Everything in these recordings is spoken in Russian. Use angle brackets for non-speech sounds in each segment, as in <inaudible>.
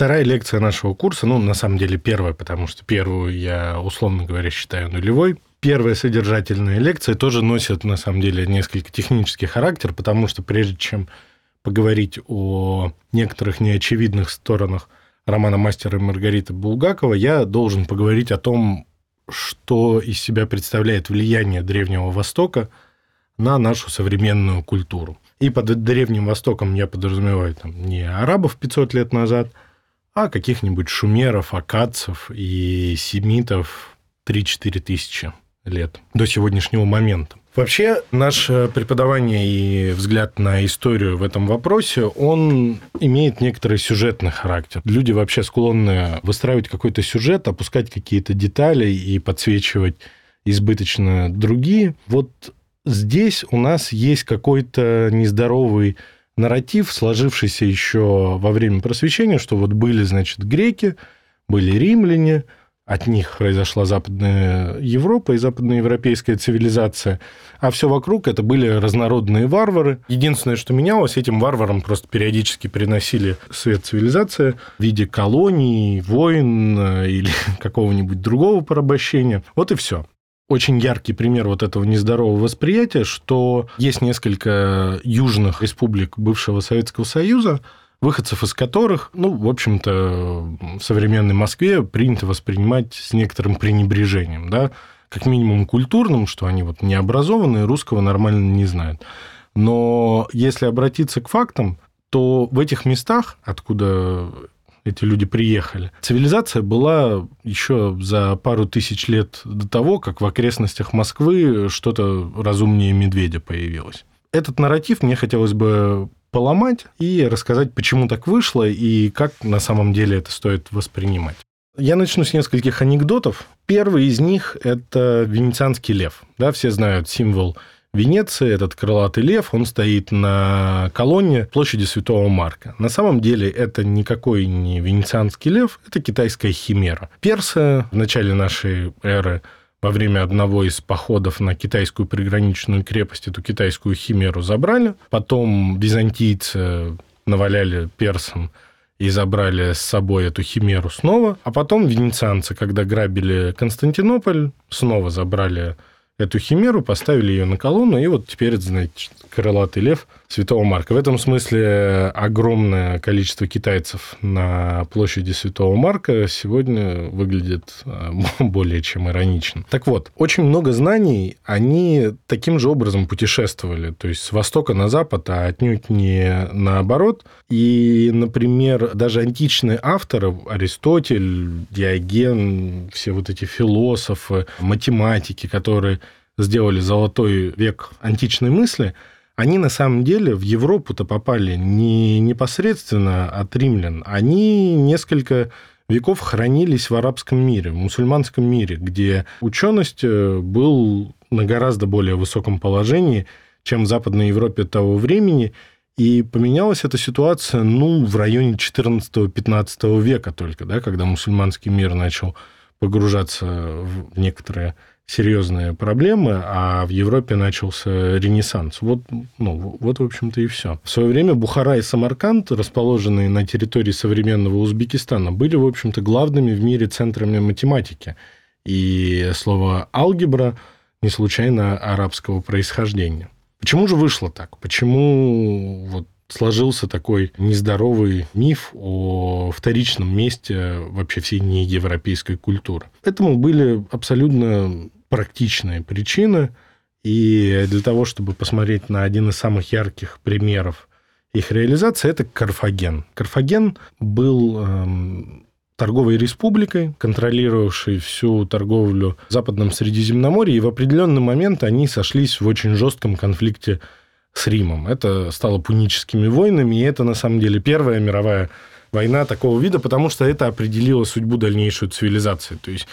Вторая лекция нашего курса, ну, на самом деле первая, потому что первую я, условно говоря, считаю нулевой. Первая содержательная лекция тоже носит, на самом деле, несколько технический характер, потому что прежде чем поговорить о некоторых неочевидных сторонах романа «Мастера и Маргарита» Булгакова, я должен поговорить о том, что из себя представляет влияние Древнего Востока на нашу современную культуру. И под Древним Востоком я подразумеваю там, не арабов 500 лет назад, а каких-нибудь шумеров, акадцев и семитов 3-4 тысячи лет до сегодняшнего момента. Вообще, наше преподавание и взгляд на историю в этом вопросе, он имеет некоторый сюжетный характер. Люди вообще склонны выстраивать какой-то сюжет, опускать какие-то детали и подсвечивать избыточно другие. Вот здесь у нас есть какой-то нездоровый нарратив, сложившийся еще во время просвещения, что вот были, значит, греки, были римляне – от них произошла Западная Европа и западноевропейская цивилизация, а все вокруг это были разнородные варвары. Единственное, что менялось, этим варварам просто периодически приносили свет цивилизации в виде колоний, войн э, или <laughs> какого-нибудь другого порабощения. Вот и все очень яркий пример вот этого нездорового восприятия, что есть несколько южных республик бывшего Советского Союза, выходцев из которых, ну, в общем-то, в современной Москве принято воспринимать с некоторым пренебрежением, да, как минимум культурным, что они вот необразованные, русского нормально не знают. Но если обратиться к фактам, то в этих местах, откуда эти люди приехали. Цивилизация была еще за пару тысяч лет до того, как в окрестностях Москвы что-то разумнее медведя появилось. Этот нарратив мне хотелось бы поломать и рассказать, почему так вышло и как на самом деле это стоит воспринимать. Я начну с нескольких анекдотов. Первый из них – это венецианский лев. Да, все знают символ Венеции, этот крылатый лев, он стоит на колонне площади Святого Марка. На самом деле это никакой не венецианский лев, это китайская химера. Персы в начале нашей эры во время одного из походов на китайскую приграничную крепость эту китайскую химеру забрали. Потом византийцы наваляли персам и забрали с собой эту химеру снова. А потом венецианцы, когда грабили Константинополь, снова забрали эту химеру, поставили ее на колонну, и вот теперь, значит, крылатый лев Святого Марка. В этом смысле огромное количество китайцев на площади Святого Марка сегодня выглядит э, <laughs> более чем иронично. Так вот, очень много знаний, они таким же образом путешествовали, то есть с востока на запад, а отнюдь не наоборот. И, например, даже античные авторы, Аристотель, Диоген, все вот эти философы, математики, которые сделали золотой век античной мысли, они на самом деле в Европу-то попали не непосредственно от римлян, они несколько веков хранились в арабском мире, в мусульманском мире, где ученость э, был на гораздо более высоком положении, чем в Западной Европе того времени, и поменялась эта ситуация, ну, в районе 14-15 века только, да, когда мусульманский мир начал погружаться в некоторые серьезные проблемы, а в Европе начался ренессанс. Вот, ну, вот в общем-то, и все. В свое время Бухара и Самарканд, расположенные на территории современного Узбекистана, были, в общем-то, главными в мире центрами математики. И слово «алгебра» не случайно арабского происхождения. Почему же вышло так? Почему вот сложился такой нездоровый миф о вторичном месте вообще всей неевропейской культуры. Этому были абсолютно практичные причины. И для того, чтобы посмотреть на один из самых ярких примеров их реализации, это Карфаген. Карфаген был эм, торговой республикой, контролировавшей всю торговлю в Западном Средиземноморье, и в определенный момент они сошлись в очень жестком конфликте с Римом. Это стало пуническими войнами, и это, на самом деле, Первая мировая война такого вида, потому что это определило судьбу дальнейшей цивилизации. То есть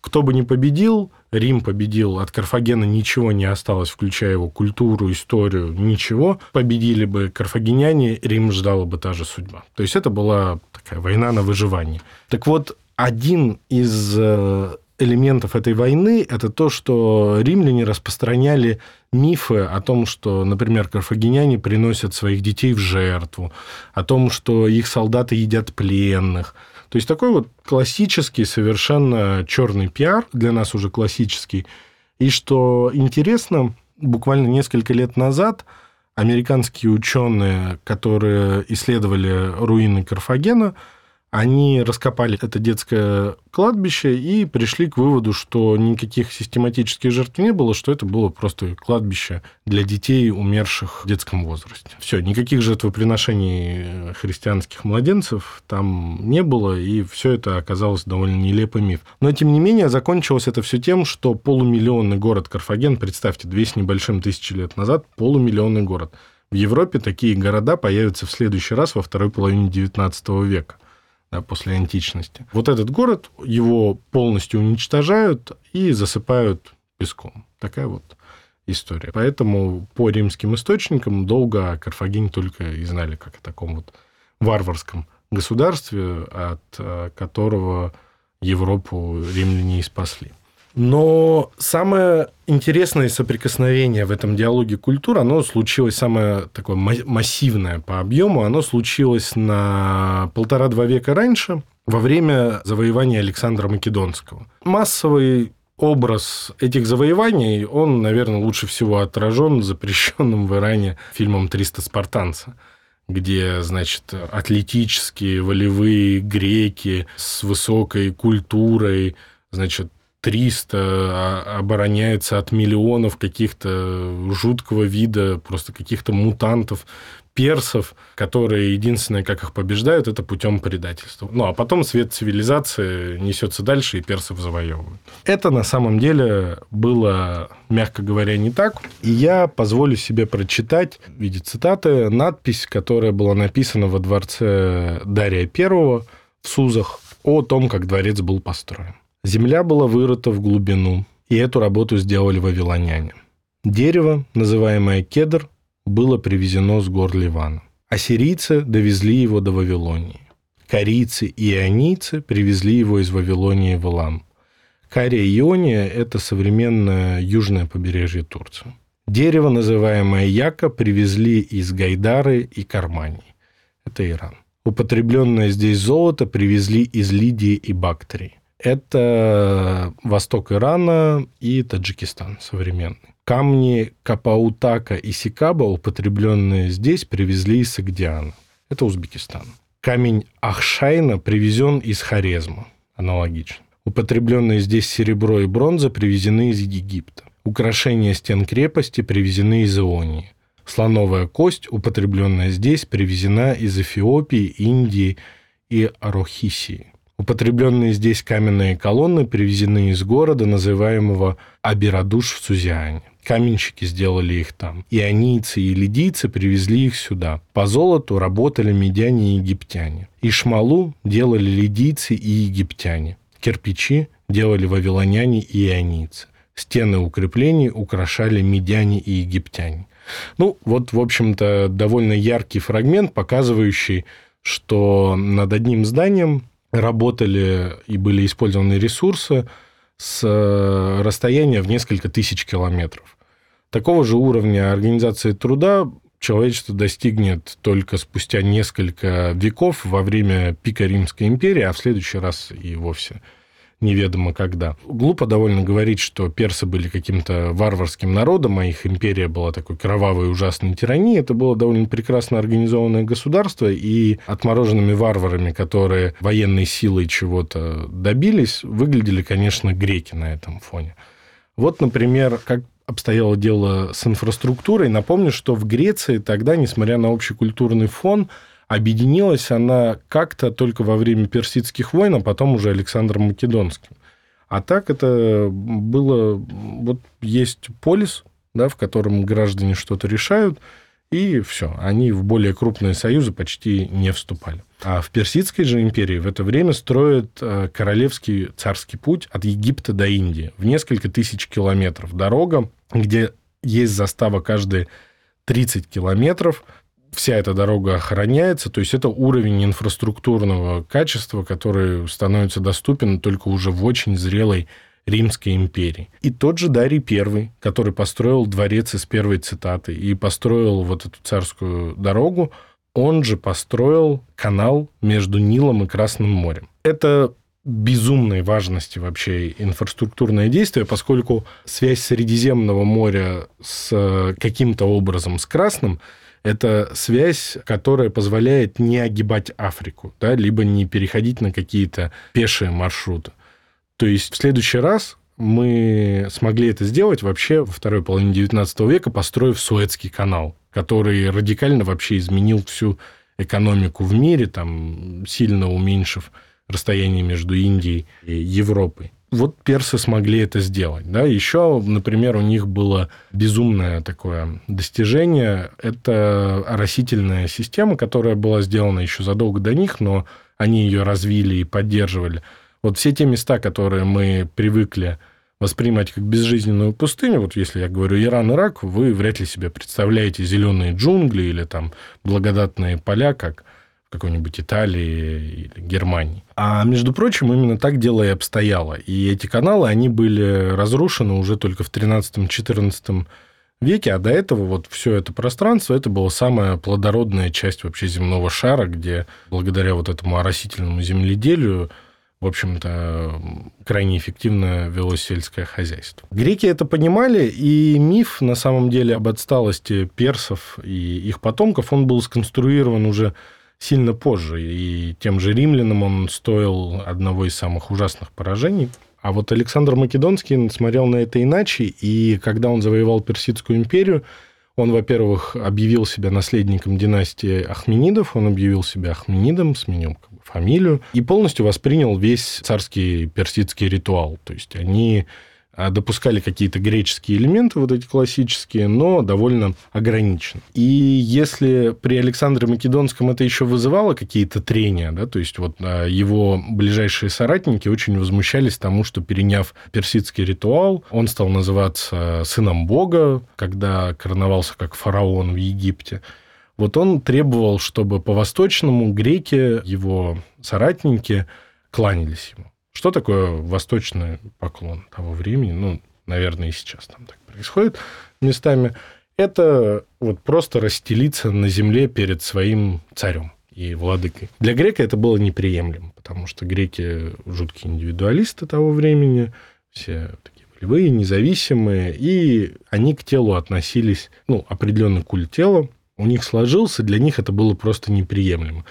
кто бы ни победил, Рим победил, от Карфагена ничего не осталось, включая его культуру, историю, ничего. Победили бы карфагеняне, Рим ждала бы та же судьба. То есть это была такая война на выживание. Так вот, один из э, элементов этой войны – это то, что римляне распространяли мифы о том, что, например, карфагеняне приносят своих детей в жертву, о том, что их солдаты едят пленных. То есть такой вот классический, совершенно черный пиар, для нас уже классический. И что интересно, буквально несколько лет назад американские ученые, которые исследовали руины Карфагена, они раскопали это детское кладбище и пришли к выводу, что никаких систематических жертв не было, что это было просто кладбище для детей, умерших в детском возрасте. Все, никаких жертвоприношений христианских младенцев там не было, и все это оказалось довольно нелепый миф. Но, тем не менее, закончилось это все тем, что полумиллионный город Карфаген, представьте, две с небольшим тысячи лет назад, полумиллионный город. В Европе такие города появятся в следующий раз во второй половине XIX века да, после античности. Вот этот город, его полностью уничтожают и засыпают песком. Такая вот история. Поэтому по римским источникам долго о Карфагене только и знали, как о таком вот варварском государстве, от э, которого Европу римляне и спасли. Но самое интересное соприкосновение в этом диалоге культур, оно случилось самое такое массивное по объему, оно случилось на полтора-два века раньше, во время завоевания Александра Македонского. Массовый образ этих завоеваний, он, наверное, лучше всего отражен запрещенным в Иране фильмом «300 спартанца», где, значит, атлетические, волевые греки с высокой культурой, значит, 300 а, обороняется от миллионов каких-то жуткого вида, просто каких-то мутантов, персов, которые единственное, как их побеждают, это путем предательства. Ну, а потом свет цивилизации несется дальше, и персов завоевывают. Это на самом деле было, мягко говоря, не так. И я позволю себе прочитать в виде цитаты надпись, которая была написана во дворце Дария I в Сузах о том, как дворец был построен. Земля была вырыта в глубину, и эту работу сделали вавилоняне. Дерево, называемое кедр, было привезено с гор Ливана. Ассирийцы довезли его до Вавилонии. Корейцы и ионийцы привезли его из Вавилонии в Илам. Кария и Иония – это современное южное побережье Турции. Дерево, называемое яка, привезли из Гайдары и Кармании. Это Иран. Употребленное здесь золото привезли из Лидии и Бактрии это восток Ирана и Таджикистан современный. Камни Капаутака и Сикаба, употребленные здесь, привезли из Сагдиана. Это Узбекистан. Камень Ахшайна привезен из Хорезма. Аналогично. Употребленные здесь серебро и бронза привезены из Египта. Украшения стен крепости привезены из Ионии. Слоновая кость, употребленная здесь, привезена из Эфиопии, Индии и Арохисии. Употребленные здесь каменные колонны привезены из города, называемого Абирадуш в Сузиане. Каменщики сделали их там. Ионийцы и лидийцы привезли их сюда. По золоту работали медяне и египтяне. Ишмалу делали лидийцы и египтяне. Кирпичи делали вавилоняне и ионийцы. Стены укреплений украшали медяне и египтяне. Ну, вот, в общем-то, довольно яркий фрагмент, показывающий, что над одним зданием работали и были использованы ресурсы с э, расстояния в несколько тысяч километров. Такого же уровня организации труда человечество достигнет только спустя несколько веков во время пика Римской империи, а в следующий раз и вовсе неведомо когда. Глупо довольно говорить, что персы были каким-то варварским народом, а их империя была такой кровавой ужасной тиранией. Это было довольно прекрасно организованное государство, и отмороженными варварами, которые военной силой чего-то добились, выглядели, конечно, греки на этом фоне. Вот, например, как обстояло дело с инфраструктурой. Напомню, что в Греции тогда, несмотря на общий культурный фон, Объединилась она как-то только во время персидских войн, а потом уже Александром Македонским. А так это было... Вот есть полис, да, в котором граждане что-то решают, и все, они в более крупные союзы почти не вступали. А в Персидской же империи в это время строят э, королевский царский путь от Египта до Индии в несколько тысяч километров. Дорога, где есть застава каждые 30 километров – вся эта дорога охраняется, то есть это уровень инфраструктурного качества, который становится доступен только уже в очень зрелой Римской империи. И тот же Дарий I, который построил дворец из первой цитаты и построил вот эту царскую дорогу, он же построил канал между Нилом и Красным морем. Это безумной важности вообще инфраструктурное действие, поскольку связь Средиземного моря с каким-то образом с Красным – это связь, которая позволяет не огибать Африку, да, либо не переходить на какие-то пешие маршруты. То есть в следующий раз мы смогли это сделать вообще во второй половине XIX века, построив Суэцкий канал, который радикально вообще изменил всю экономику в мире, там, сильно уменьшив расстояние между Индией и Европой. Вот персы смогли это сделать. Да? Еще, например, у них было безумное такое достижение. Это оросительная система, которая была сделана еще задолго до них, но они ее развили и поддерживали – вот все те места, которые мы привыкли воспринимать как безжизненную пустыню, вот если я говорю Иран, Ирак, вы вряд ли себе представляете зеленые джунгли или там благодатные поля, как какой-нибудь Италии или Германии. А между прочим, именно так дело и обстояло. И эти каналы, они были разрушены уже только в 13-14 веке, а до этого вот все это пространство, это была самая плодородная часть вообще земного шара, где благодаря вот этому оросительному земледелию в общем-то, крайне эффективно велось сельское хозяйство. Греки это понимали, и миф, на самом деле, об отсталости персов и их потомков, он был сконструирован уже сильно позже, и тем же римлянам он стоил одного из самых ужасных поражений. А вот Александр Македонский смотрел на это иначе, и когда он завоевал Персидскую империю, он, во-первых, объявил себя наследником династии Ахменидов, он объявил себя Ахменидом, сменил фамилию, и полностью воспринял весь царский персидский ритуал. То есть они допускали какие-то греческие элементы, вот эти классические, но довольно ограниченно. И если при Александре Македонском это еще вызывало какие-то трения, да, то есть вот а, его ближайшие соратники очень возмущались тому, что переняв персидский ритуал, он стал называться сыном бога, когда короновался как фараон в Египте. Вот он требовал, чтобы по-восточному греки, его соратники, кланялись ему. Что такое восточный поклон того времени? Ну, наверное, и сейчас там так происходит местами. Это вот просто расстелиться на земле перед своим царем и владыкой. Для грека это было неприемлемо, потому что греки жуткие индивидуалисты того времени, все такие волевые, независимые, и они к телу относились, ну, определенный культ тела, у них сложился, для них это было просто неприемлемо.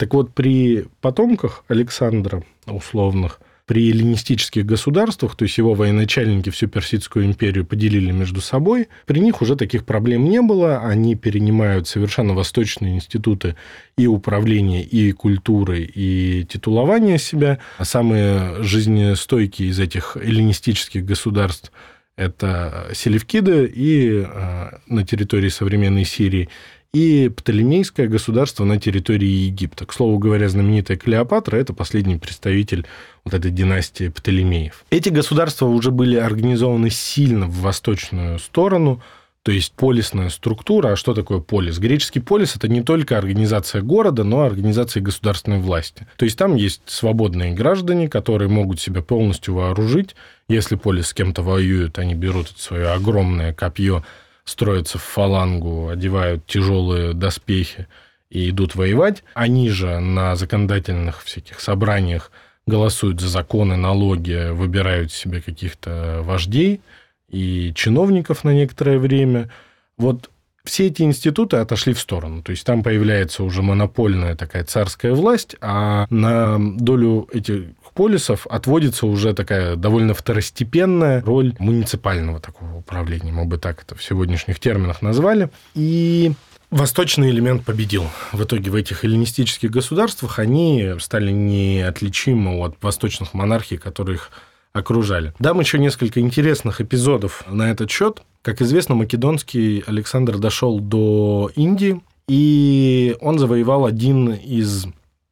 Так вот, при потомках Александра, условных, при эллинистических государствах, то есть его военачальники всю Персидскую империю поделили между собой, при них уже таких проблем не было, они перенимают совершенно восточные институты и управления, и культуры, и титулования себя. А самые жизнестойкие из этих эллинистических государств это Селевкиды и э, на территории современной Сирии, и Птолемейское государство на территории Египта. К слову говоря, знаменитая Клеопатра – это последний представитель вот этой династии Птолемеев. Эти государства уже были организованы сильно в восточную сторону – то есть полисная структура. А что такое полис? Греческий полис – это не только организация города, но и организация государственной власти. То есть там есть свободные граждане, которые могут себя полностью вооружить. Если полис с кем-то воюет, они берут свое огромное копье, строятся в фалангу, одевают тяжелые доспехи и идут воевать. Они же на законодательных всяких собраниях голосуют за законы, налоги, выбирают себе каких-то вождей – и чиновников на некоторое время. Вот все эти институты отошли в сторону. То есть там появляется уже монопольная такая царская власть, а на долю этих полисов отводится уже такая довольно второстепенная роль муниципального такого управления. Мы бы так это в сегодняшних терминах назвали. И Восточный элемент победил. В итоге в этих эллинистических государствах они стали неотличимы от восточных монархий, которых окружали. Дам еще несколько интересных эпизодов на этот счет. Как известно, македонский Александр дошел до Индии, и он завоевал один из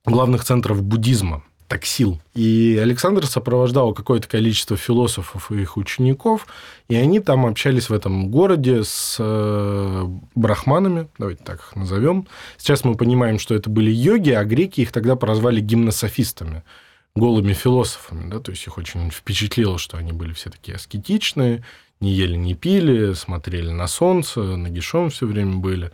главных центров буддизма таксил. И Александр сопровождал какое-то количество философов и их учеников, и они там общались в этом городе с э, брахманами, давайте так их назовем. Сейчас мы понимаем, что это были йоги, а греки их тогда прозвали гимнософистами голыми философами, да, то есть их очень впечатлило, что они были все такие аскетичные, не ели, не пили, смотрели на солнце, нагишом все время были.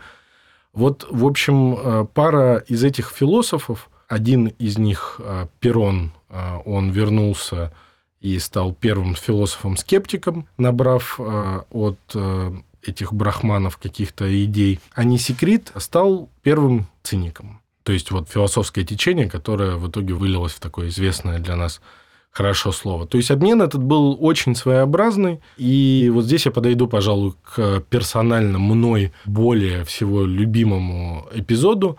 Вот, в общем, э, пара из этих философов, один из них, э, Перрон, э, он вернулся и стал первым философом-скептиком, набрав от этих брахманов каких-то идей. А Несекрит стал первым циником. То есть вот философское течение, которое в итоге вылилось в такое известное для нас хорошо слово. То есть обмен этот был очень своеобразный. И вот здесь я подойду, пожалуй, к персонально мной более всего любимому эпизоду.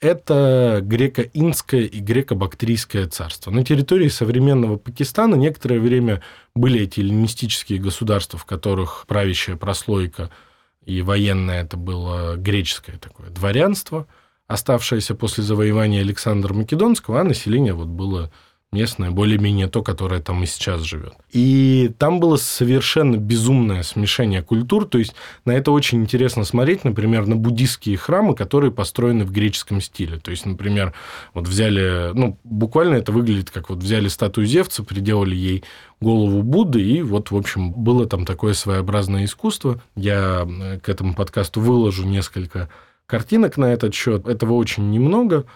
Это греко-индское и греко-бактрийское царство. На территории современного Пакистана некоторое время были эти эллинистические государства, в которых правящая прослойка и военное это было греческое такое дворянство, оставшееся после завоевания Александра Македонского, а население вот было местное, более-менее то, которое там и сейчас живет. И там было совершенно безумное смешение культур, то есть на это очень интересно смотреть, например, на буддистские храмы, которые построены в греческом стиле. То есть, например, вот взяли, ну, буквально это выглядит как вот взяли статую Зевца, приделали ей голову Будды, и вот, в общем, было там такое своеобразное искусство. Я э, к этому подкасту выложу несколько картинок на этот счет. Этого очень немного,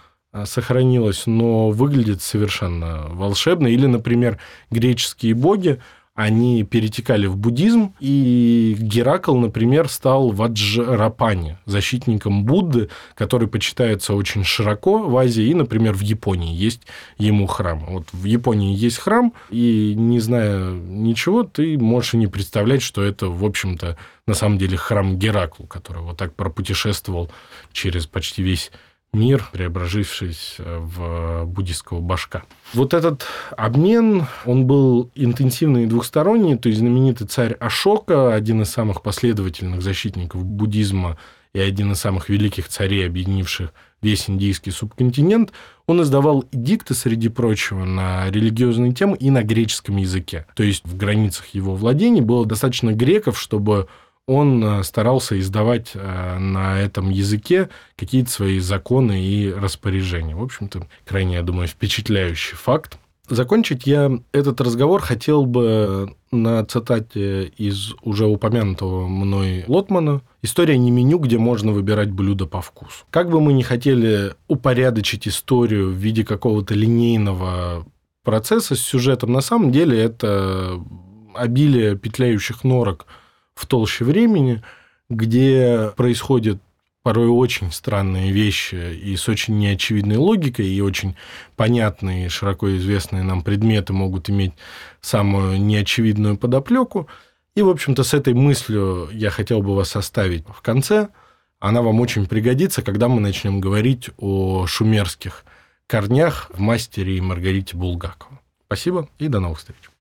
сохранилось, но выглядит совершенно волшебно. Или, например, греческие боги, они перетекали в буддизм, и Геракл, например, стал Ваджрапани, защитником Будды, который почитается очень широко в Азии, и, например, в Японии есть ему храм. Вот в Японии есть храм, и не зная ничего, ты можешь и не представлять, что это, в общем-то, на самом деле храм Гераклу, который вот так пропутешествовал через почти весь мир, преображившись э, в буддийского башка. Вот этот обмен, он был интенсивный и двухсторонний, то есть знаменитый царь Ашока, один из самых последовательных защитников буддизма и один из самых великих царей, объединивших весь индийский субконтинент, он издавал эдикты, среди прочего, на религиозные темы и на греческом языке. То есть в границах его владений было достаточно греков, чтобы он э, старался издавать э, на этом языке какие-то свои законы и распоряжения. В общем-то, крайне, я думаю, впечатляющий факт. Закончить я этот разговор хотел бы на цитате из уже упомянутого мной Лотмана «История не меню, где можно выбирать блюдо по вкусу». Как бы мы ни хотели упорядочить историю в виде какого-то линейного процесса с сюжетом, на самом деле это обилие петляющих норок – в толще времени, где происходят порой очень странные вещи и с очень неочевидной логикой, и очень понятные, широко известные нам предметы могут иметь самую неочевидную подоплеку. И, в общем-то, с этой мыслью я хотел бы вас оставить в конце. Она вам очень пригодится, когда мы начнем говорить о шумерских корнях в мастере и Маргарите Булгакову. Спасибо и до новых встреч.